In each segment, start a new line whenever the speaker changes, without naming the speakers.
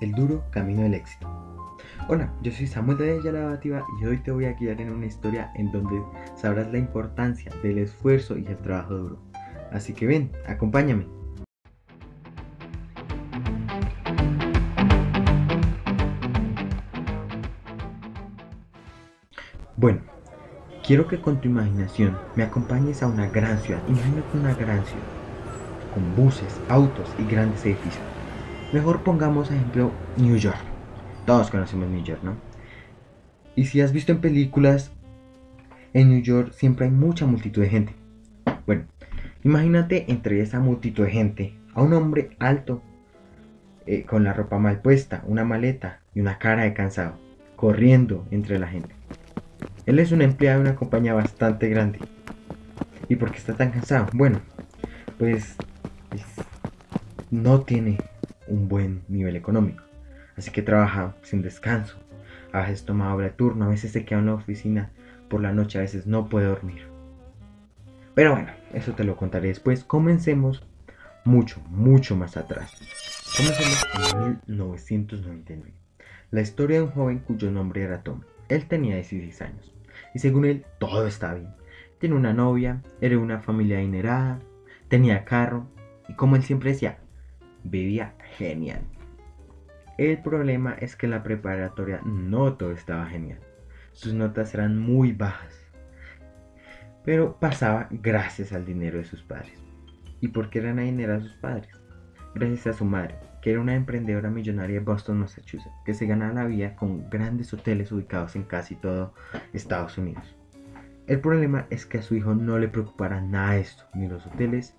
El duro camino del éxito. Hola, yo soy Samuel de Yalabativa y hoy te voy a guiar en una historia en donde sabrás la importancia del esfuerzo y el trabajo duro. Así que ven, acompáñame. Bueno, quiero que con tu imaginación me acompañes a una gran ciudad. Imagínate una gran ciudad, con buses, autos y grandes edificios. Mejor pongamos ejemplo New York. Todos conocemos New York, ¿no? Y si has visto en películas, en New York siempre hay mucha multitud de gente. Bueno, imagínate entre esa multitud de gente a un hombre alto, eh, con la ropa mal puesta, una maleta y una cara de cansado, corriendo entre la gente. Él es un empleado de una compañía bastante grande. ¿Y por qué está tan cansado? Bueno, pues, pues no tiene un buen nivel económico. Así que trabaja sin descanso. A veces toma doble turno, a veces se queda en la oficina por la noche, a veces no puede dormir. Pero bueno, eso te lo contaré después. Comencemos mucho, mucho más atrás. Comencemos en 1999. La historia de un joven cuyo nombre era Tom. Él tenía 16 años y según él todo estaba bien. Tiene una novia, era una familia adinerada, tenía carro y como él siempre decía, vivía genial. El problema es que la preparatoria no todo estaba genial. Sus notas eran muy bajas. Pero pasaba gracias al dinero de sus padres. ¿Y por qué eran adinerados sus padres? Gracias a su madre, que era una emprendedora millonaria de Boston, Massachusetts, que se ganaba la vida con grandes hoteles ubicados en casi todo Estados Unidos. El problema es que a su hijo no le preocupara nada esto, ni los hoteles,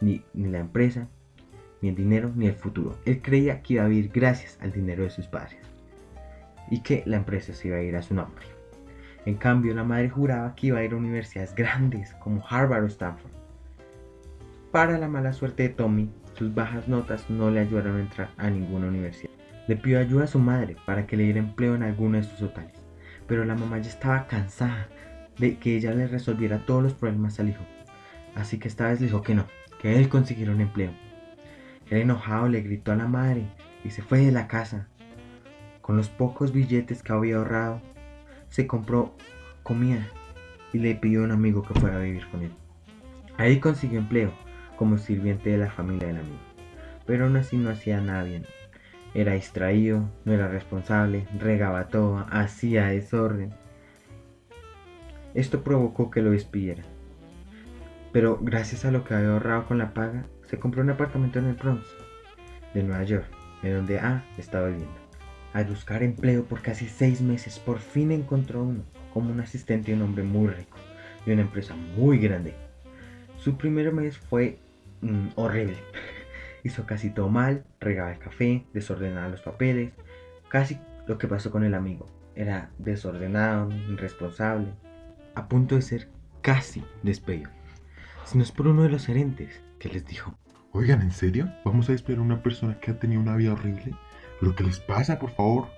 ni, ni la empresa, ni el dinero, ni el futuro. Él creía que iba a vivir gracias al dinero de sus padres y que la empresa se iba a ir a su nombre. En cambio, la madre juraba que iba a ir a universidades grandes como Harvard o Stanford. Para la mala suerte de Tommy, sus bajas notas no le ayudaron a entrar a ninguna universidad. Le pidió ayuda a su madre para que le diera empleo en alguno de sus hoteles, pero la mamá ya estaba cansada de que ella le resolviera todos los problemas al hijo. Así que esta vez le dijo que no, que él consiguiera un empleo el enojado le gritó a la madre y se fue de la casa. Con los pocos billetes que había ahorrado, se compró comida y le pidió a un amigo que fuera a vivir con él. Ahí consiguió empleo como sirviente de la familia del amigo, pero aún así no hacía nada bien. Era distraído, no era responsable, regaba todo, hacía desorden. Esto provocó que lo despidiera. Pero gracias a lo que había ahorrado con la paga, se compró un apartamento en el Bronx de Nueva York, de donde A estaba viviendo. Al buscar empleo por casi seis meses, por fin encontró uno como un asistente de un hombre muy rico de una empresa muy grande. Su primer mes fue mm, horrible. Hizo casi todo mal, regaba el café, desordenaba los papeles, casi lo que pasó con el amigo. Era desordenado, irresponsable, a punto de ser casi despedido. Si no es por uno de los gerentes, que les dijo,
Oigan, ¿en serio? ¿Vamos a despedir a una persona que ha tenido una vida horrible? ¿Pero qué les pasa, por favor?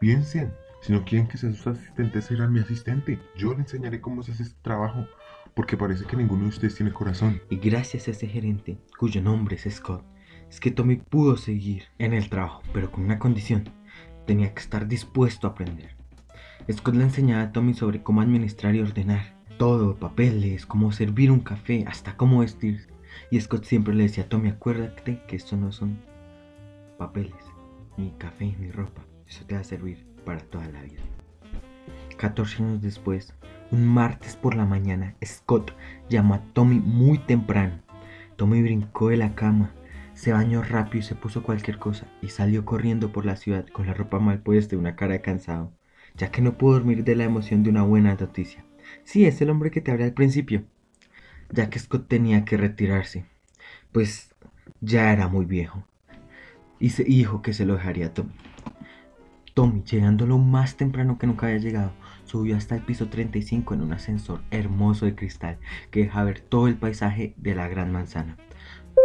Piensen, si no quieren que sea sus asistentes, será mi asistente. Yo le enseñaré cómo se hace este trabajo, porque parece que ninguno de ustedes tiene corazón.
Y gracias a ese gerente, cuyo nombre es Scott, es que Tommy pudo seguir en el trabajo, pero con una condición. Tenía que estar dispuesto a aprender. Scott le enseñaba a Tommy sobre cómo administrar y ordenar. Todo, papeles, cómo servir un café, hasta cómo vestirse. Y Scott siempre le decía, Tommy, acuérdate que esto no son papeles, ni café, ni ropa. Eso te va a servir para toda la vida. 14 años después, un martes por la mañana, Scott llamó a Tommy muy temprano. Tommy brincó de la cama, se bañó rápido y se puso cualquier cosa y salió corriendo por la ciudad con la ropa mal puesta y una cara de cansado, ya que no pudo dormir de la emoción de una buena noticia. Sí, es el hombre que te hablé al principio ya que Scott tenía que retirarse, pues ya era muy viejo, y se dijo que se lo dejaría a Tommy. Tommy, llegando lo más temprano que nunca había llegado, subió hasta el piso 35 en un ascensor hermoso de cristal que deja ver todo el paisaje de la gran manzana.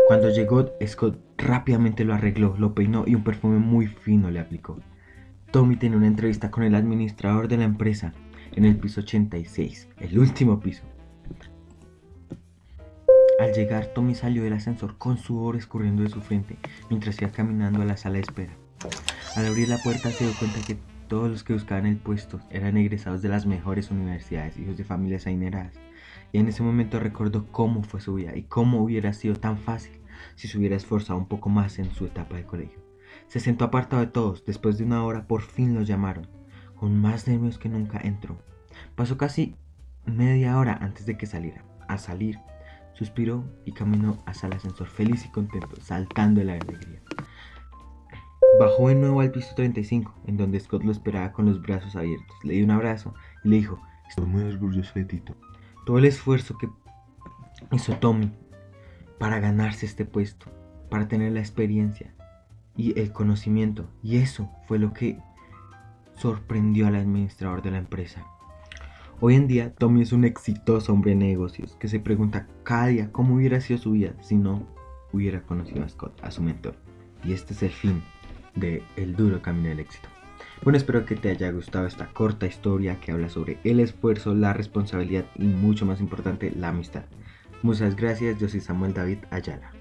Cuando llegó, Scott rápidamente lo arregló, lo peinó y un perfume muy fino le aplicó. Tommy tenía una entrevista con el administrador de la empresa en el piso 86, el último piso. Al llegar, Tommy salió del ascensor con sudor escurriendo de su frente mientras iba caminando a la sala de espera. Al abrir la puerta se dio cuenta que todos los que buscaban el puesto eran egresados de las mejores universidades, hijos de familias adineradas. Y en ese momento recordó cómo fue su vida y cómo hubiera sido tan fácil si se hubiera esforzado un poco más en su etapa de colegio. Se sentó apartado de todos. Después de una hora por fin lo llamaron. Con más nervios que nunca entró. Pasó casi media hora antes de que saliera. Al salir, suspiró y caminó hacia el ascensor feliz y contento, saltando de la alegría. Bajó de nuevo al piso 35, en donde Scott lo esperaba con los brazos abiertos. Le dio un abrazo y le dijo,
Estoy muy orgulloso de Tito.
Todo el esfuerzo que hizo Tommy para ganarse este puesto, para tener la experiencia y el conocimiento. Y eso fue lo que sorprendió al administrador de la empresa. Hoy en día, Tommy es un exitoso hombre de negocios que se pregunta cada día cómo hubiera sido su vida si no hubiera conocido a Scott, a su mentor. Y este es el fin de El duro camino del éxito. Bueno, espero que te haya gustado esta corta historia que habla sobre el esfuerzo, la responsabilidad y mucho más importante, la amistad. Muchas gracias, yo soy Samuel David Ayala.